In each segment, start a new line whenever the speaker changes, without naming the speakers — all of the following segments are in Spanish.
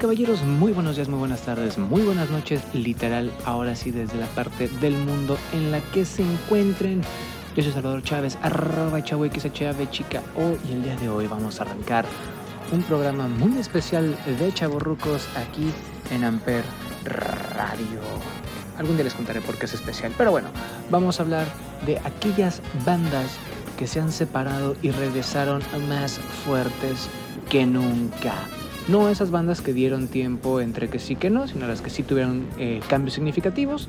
Caballeros, muy buenos días, muy buenas tardes, muy buenas noches, literal, ahora sí desde la parte del mundo en la que se encuentren. Yo soy Salvador Chávez, arroba chave chica O y el día de hoy vamos a arrancar un programa muy especial de chavorrucos aquí en Amper Radio. Algún día les contaré por qué es especial, pero bueno, vamos a hablar de aquellas bandas que se han separado y regresaron más fuertes que nunca. No esas bandas que dieron tiempo entre que sí que no, sino las que sí tuvieron eh, cambios significativos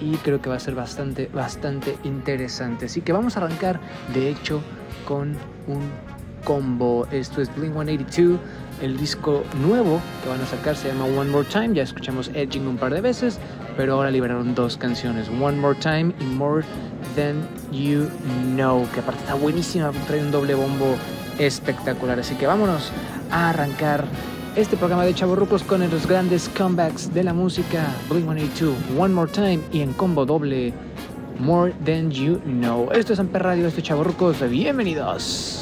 y creo que va a ser bastante, bastante interesante. Así que vamos a arrancar, de hecho, con un combo. Esto es Blink 182, el disco nuevo que van a sacar se llama One More Time. Ya escuchamos Edging un par de veces, pero ahora liberaron dos canciones, One More Time y More Than You Know, que aparte está buenísima, trae un doble bombo espectacular. Así que vámonos a arrancar este programa de Chavorrucos con los grandes comebacks de la música Blink 182, One More Time y en combo doble More Than You Know. Esto es Amper Radio, esto es Chavorrucos, bienvenidos.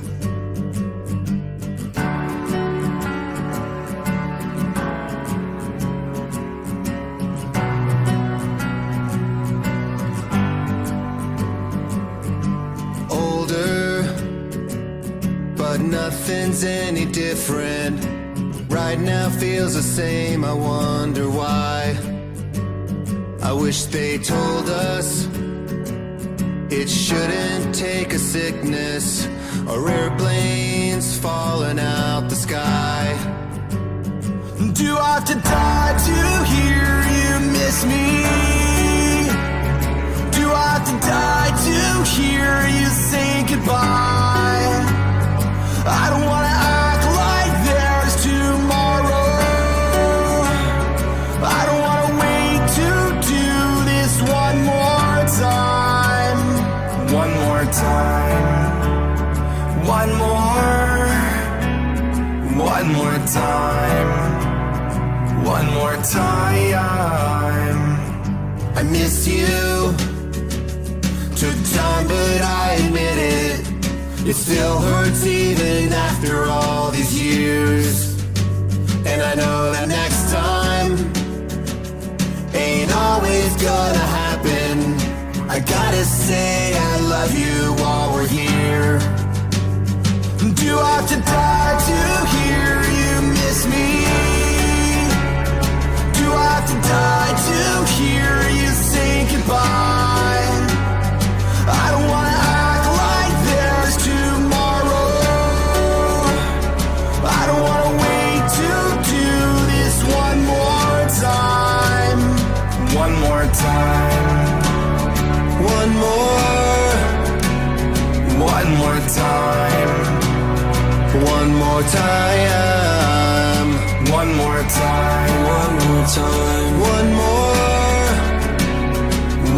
Feels the same, I wonder why. I wish they told us it shouldn't take a sickness or airplanes falling out the sky. Do I have to die to hear you miss me? Do I have to die to hear you say goodbye? I don't wanna One more time. One more time. I miss you. Took time, but I admit it. It still hurts even after all these years. And I know that next time ain't always gonna happen. I gotta say I love you here. Do I have to die to hear you miss me? Do I have to die to hear you say goodbye? More time. One more time. One more time. One more.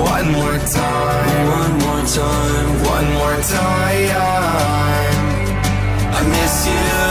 One more time. One more time. One more time. I miss you.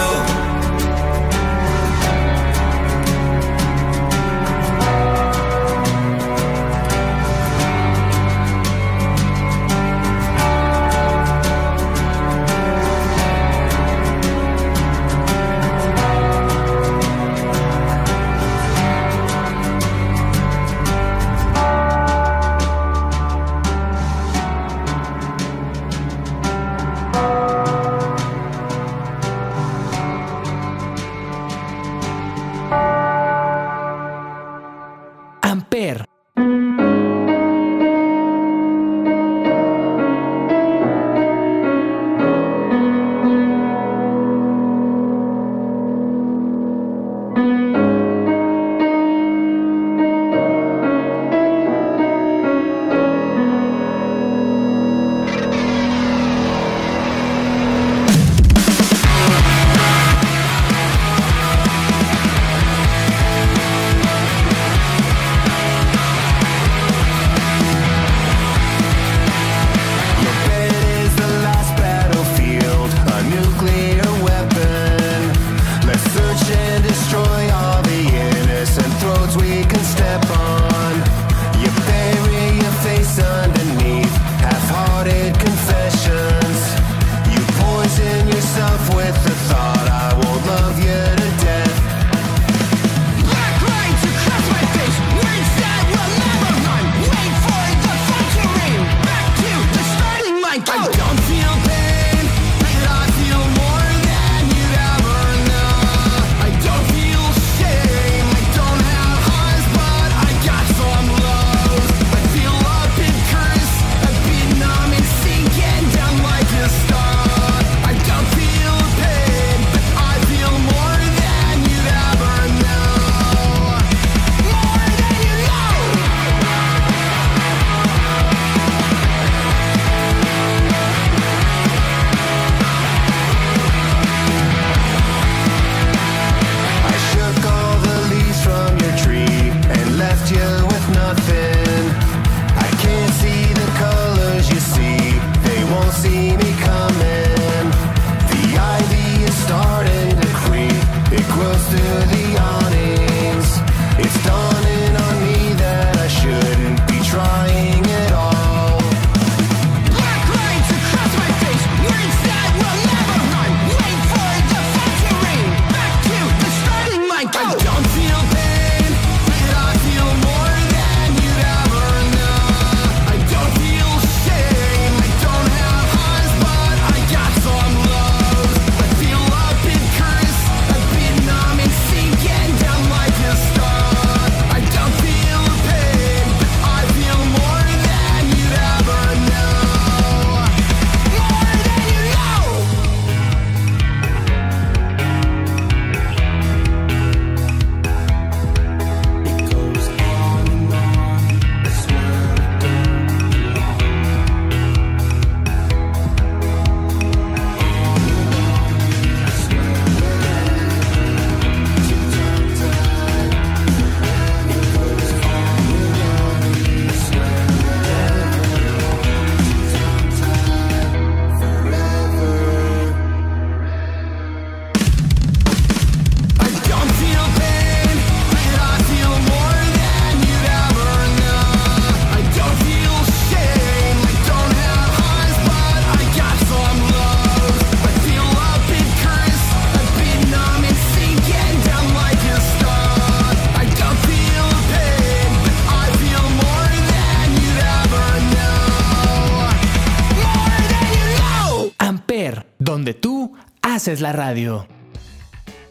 Haces la radio.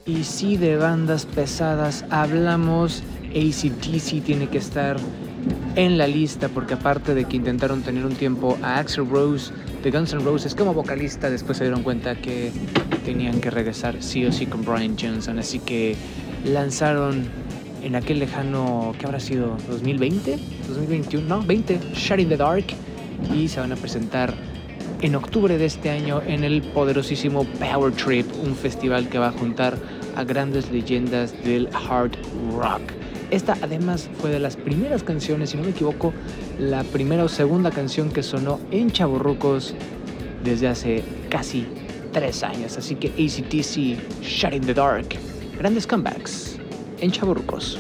Y si de bandas pesadas hablamos, ACDC tiene que estar en la lista porque aparte de que intentaron tener un tiempo a Axel Rose de Guns N' Roses como vocalista, después se dieron cuenta que tenían que regresar sí o sí con Brian Johnson, así que lanzaron en aquel lejano, ¿qué habrá sido? ¿2020? ¿2021? No, 20, Shut in the Dark y se van a presentar en octubre de este año en el poderosísimo Power Trip, un festival que va a juntar a grandes leyendas del hard rock. Esta además fue de las primeras canciones, si no me equivoco, la primera o segunda canción que sonó en Chaburrucos desde hace casi tres años. Así que ACTC, Shut in the Dark, grandes comebacks en Chaburrucos.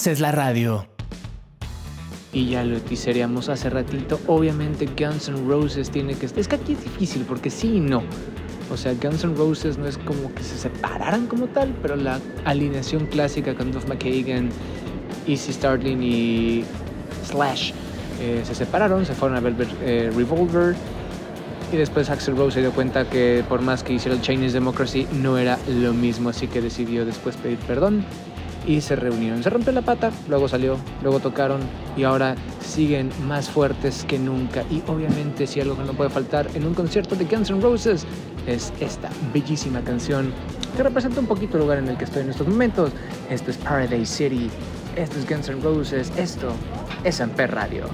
Haces la radio.
Y ya lo teaseríamos hace ratito. Obviamente Guns N' Roses tiene que... Es que aquí es difícil porque sí y no. O sea, Guns N' Roses no es como que se separaran como tal, pero la alineación clásica con Duff McKagan, Easy Starling y Slash eh, se separaron, se fueron a Velvet eh, Revolver. Y después Axel Rose se dio cuenta que por más que hiciera el Chinese Democracy no era lo mismo, así que decidió después pedir perdón y se reunieron. Se rompió la pata, luego salió, luego tocaron y ahora siguen más fuertes que nunca. Y obviamente si algo que no puede faltar en un concierto de Guns N' Roses es esta bellísima canción que representa un poquito el lugar en el que estoy en estos momentos. Esto es Paradise City, esto es Guns N' Roses, esto es Amper Radio.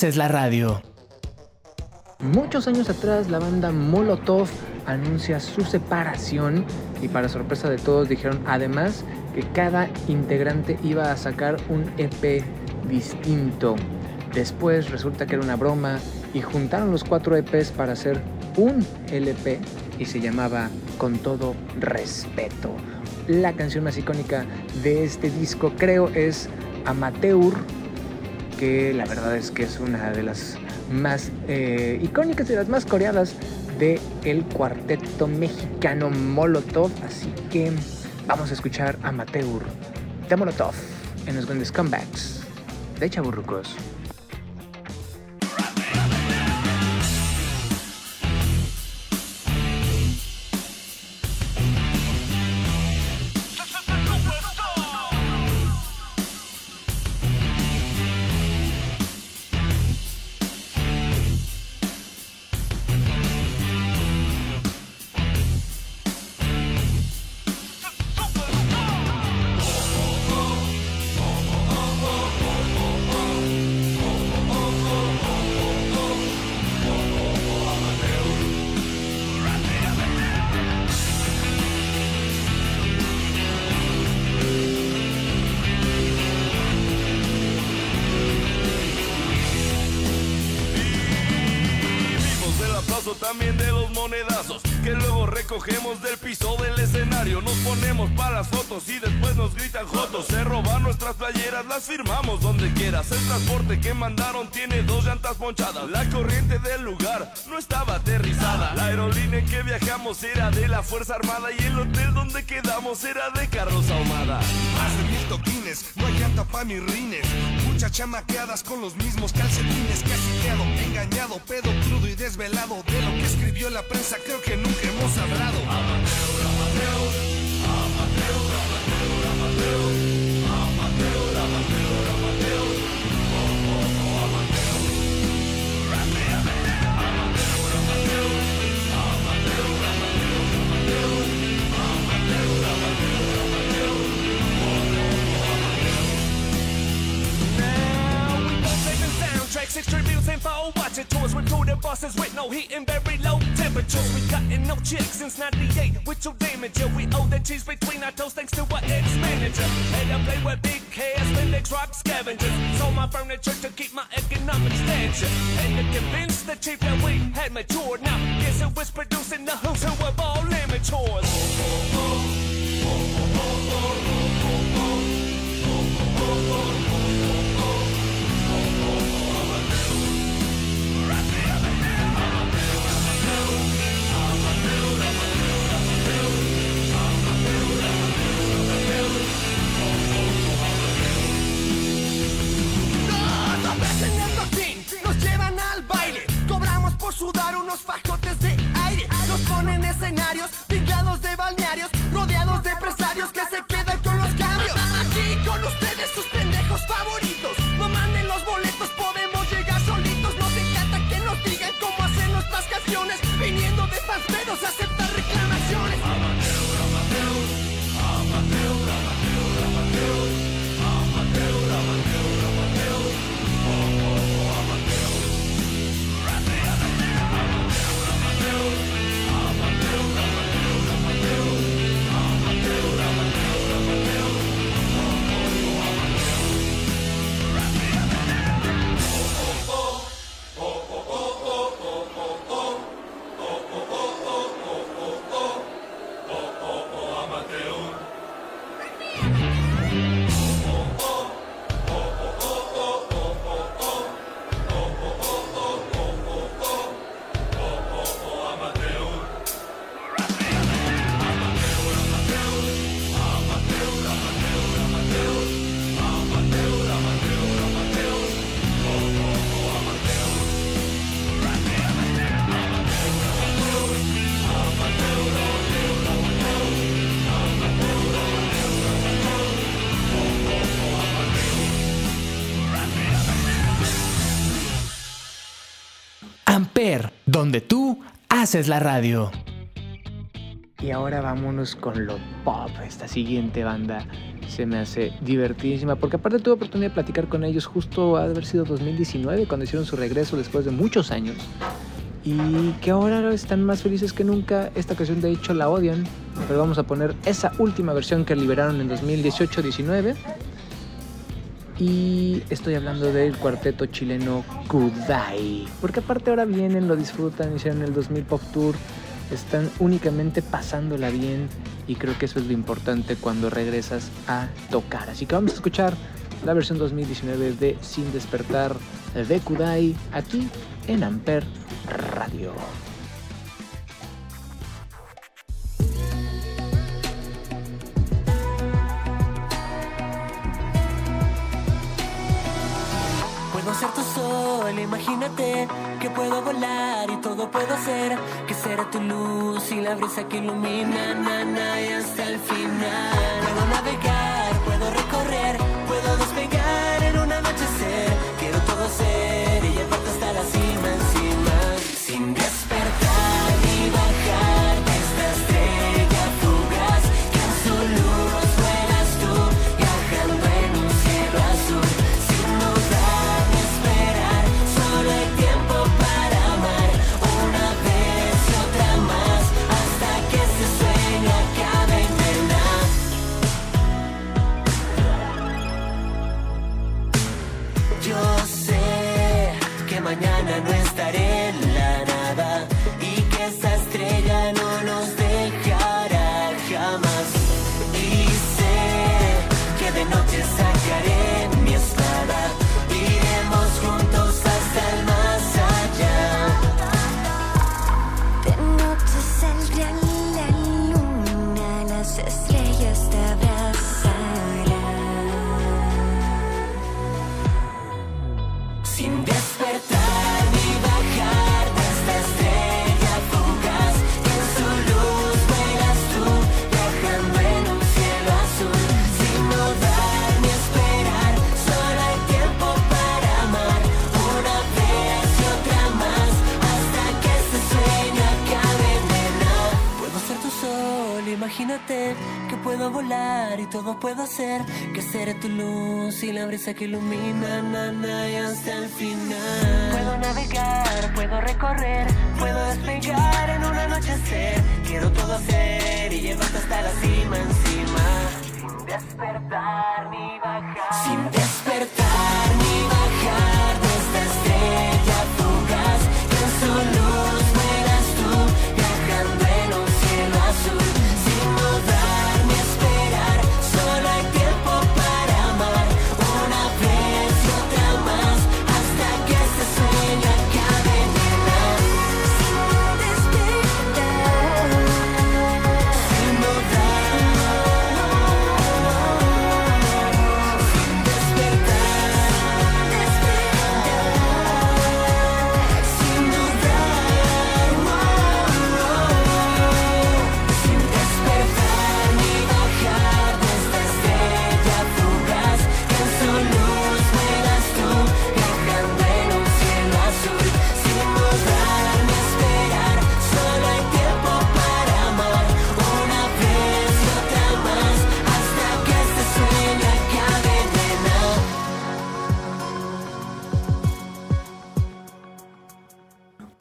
Haces la radio.
Muchos años atrás la banda Molotov anuncia su separación y para sorpresa de todos dijeron además que cada integrante iba a sacar un EP distinto. Después resulta que era una broma y juntaron los cuatro EPs para hacer un LP y se llamaba Con todo respeto. La canción más icónica de este disco creo es Amateur, que la verdad es que es una de las más eh, icónicas y las más coreadas de el cuarteto mexicano Molotov. Así que vamos a escuchar Amateur de Molotov en los grandes comebacks de Chaburrucos.
También de los monedazos que luego recogemos del piso del escenario. Nos ponemos para las fotos y después nos gritan jotos. Se roban nuestras playeras, las firmamos donde quieras. El transporte que mandaron tiene dos llantas ponchadas. La corriente del lugar no estaba aterrizada. La aerolínea en que viajamos era de la Fuerza Armada y el hotel donde quedamos era de Carlos Ahumada.
Más de mil toquines, no hay llanta pa' mis rines. Muchas chamaqueadas con los mismos calcetines. Casi engañado, pedo crudo y desvelado. De lo que escribió la prensa, creo que nunca hemos hablado.
Now six tributes and four watching tours with the bosses with no heat and very low temperatures. We cutting no chicks since 98 with your damage. Yeah, we owe the cheese between our toes thanks to our ex-manager. Had to play with big cash, Lindex rock scavengers. Sold my furniture to keep my economic stature. And to convince the chief that we had matured. Now, guess who was producing the who's who of all amateurs?
Dos nos llevan al baile. Cobramos por sudar unos fajotes de aire. Nos ponen escenarios pintados de balnearios, rodeados de empresarios que se
haces la radio.
Y ahora vámonos con lo pop. Esta siguiente banda se me hace divertidísima, porque aparte tuve oportunidad de platicar con ellos justo ha haber sido 2019, cuando hicieron su regreso después de muchos años, y que ahora están más felices que nunca. Esta canción de hecho la odian, pero vamos a poner esa última versión que liberaron en 2018-19. Y estoy hablando del cuarteto chileno Kudai. Porque aparte ahora vienen, lo disfrutan, hicieron el 2000 Pop Tour. Están únicamente pasándola bien. Y creo que eso es lo importante cuando regresas a tocar. Así que vamos a escuchar la versión 2019 de Sin Despertar de Kudai aquí en Amper Radio.
Imagínate que puedo volar y todo puedo hacer. Que será tu luz y la brisa que ilumina, na, na, y hasta el final. Puedo navegar, puedo recorrer, seré tu luz y la brisa que ilumina na, na, y hasta el final. Puedo navegar puedo recorrer puedo despegar en un anochecer. Quiero todo hacer y llevarte hasta la cima encima. Sin despertar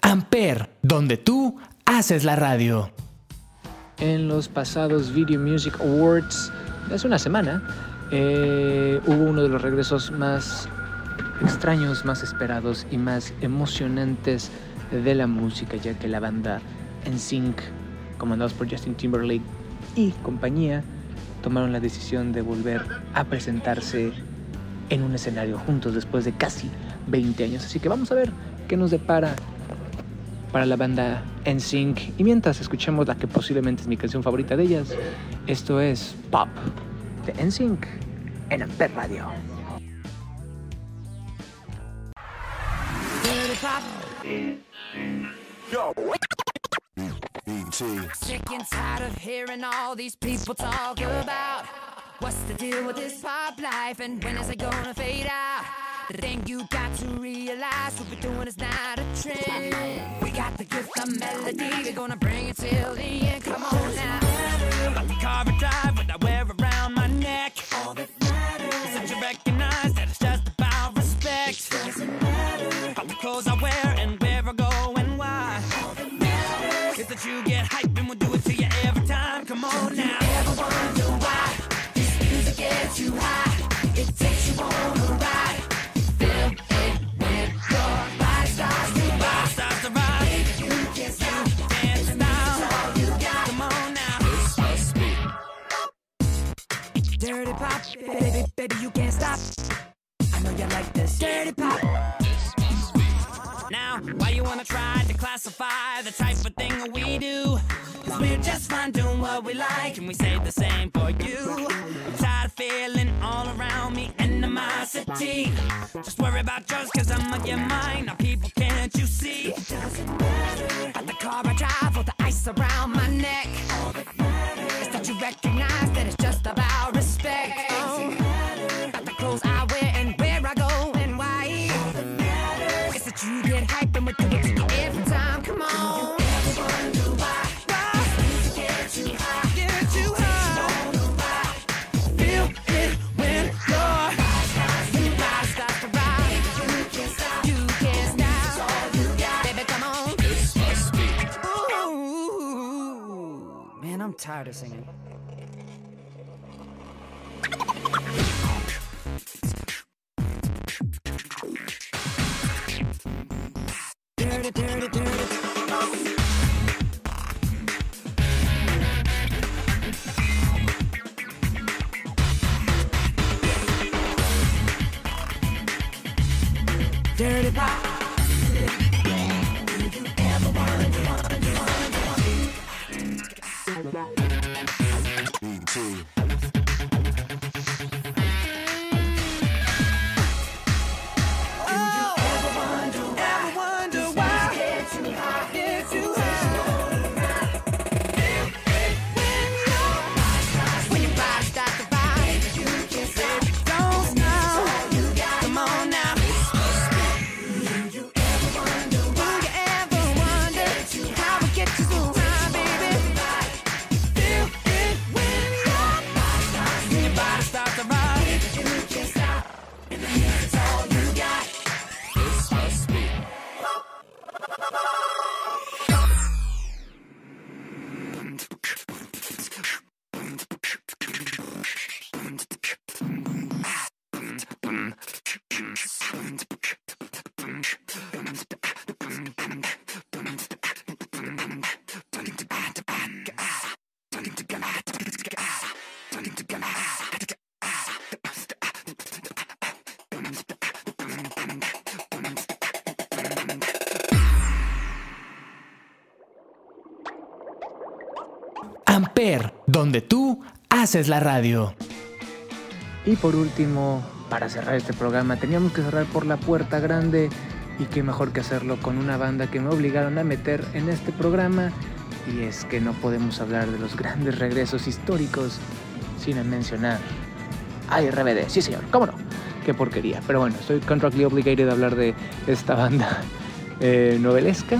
Amper, donde tú haces la radio.
En los pasados Video Music Awards hace una semana eh, hubo uno de los regresos más extraños, más esperados y más emocionantes de la música, ya que la banda NSYNC, comandados por Justin Timberlake y compañía, tomaron la decisión de volver a presentarse en un escenario juntos después de casi 20 años. Así que vamos a ver qué nos depara para la banda NSYNC. Y mientras escuchamos la que posiblemente es mi canción favorita de ellas, esto es Pop de NSYNC en Amper Radio.
Sick and tired of hearing all these people talk about what's the deal with this pop life and when is it gonna fade out? Then you got to realize what we're doing is not a trend. We got the gift of melody, we're gonna bring it till the end. Come on now.
I'm about carve a drive, what I wear around my neck.
All that matters is that you recognize that it's just about respect. It doesn't matter how the clothes I wear. Classify the type of thing we do? We're just fine doing what we like, and we say the same for you. I'm tired of feeling all around me animosity. Just worry about yours, cause I'm on your mind. Now, people, can't you see? It doesn't matter. Got the car I drive or the ice around my neck. Tired of singing.
Haces la radio.
Y por último, para cerrar este programa, teníamos que cerrar por la puerta grande y qué mejor que hacerlo con una banda que me obligaron a meter en este programa. Y es que no podemos hablar de los grandes regresos históricos sin mencionar a RBD. Sí, señor, cómo no. Qué porquería. Pero bueno, estoy contractually obligated a hablar de esta banda eh, novelesca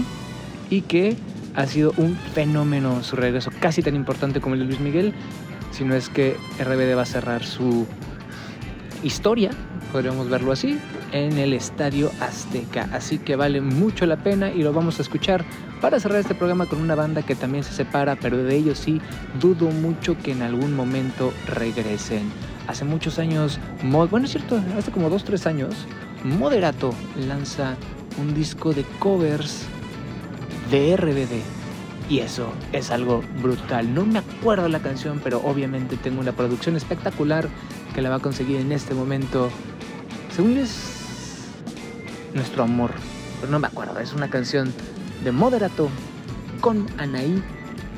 y que ha sido un fenómeno su regreso, casi tan importante como el de Luis Miguel, si no es que RBD va a cerrar su historia, podríamos verlo así, en el Estadio Azteca. Así que vale mucho la pena y lo vamos a escuchar para cerrar este programa con una banda que también se separa, pero de ellos sí dudo mucho que en algún momento regresen. Hace muchos años, bueno es cierto, hace como 2-3 años, Moderato lanza un disco de covers de RBD. Y eso es algo brutal. No me acuerdo la canción, pero obviamente tengo una producción espectacular que la va a conseguir en este momento. Según es nuestro amor, pero no me acuerdo. Es una canción de Moderato con Anaí.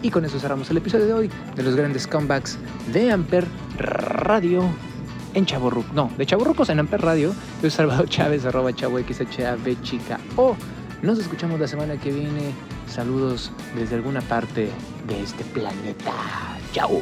Y con eso cerramos el episodio de hoy de los grandes comebacks de Amper Radio en Chaborruc. No, de Chaborrucos en Amper Radio. Yo soy Salvador Chávez, arroba chavo XHAB chica O. Nos escuchamos la semana que viene. Saludos desde alguna parte de este planeta. Chao.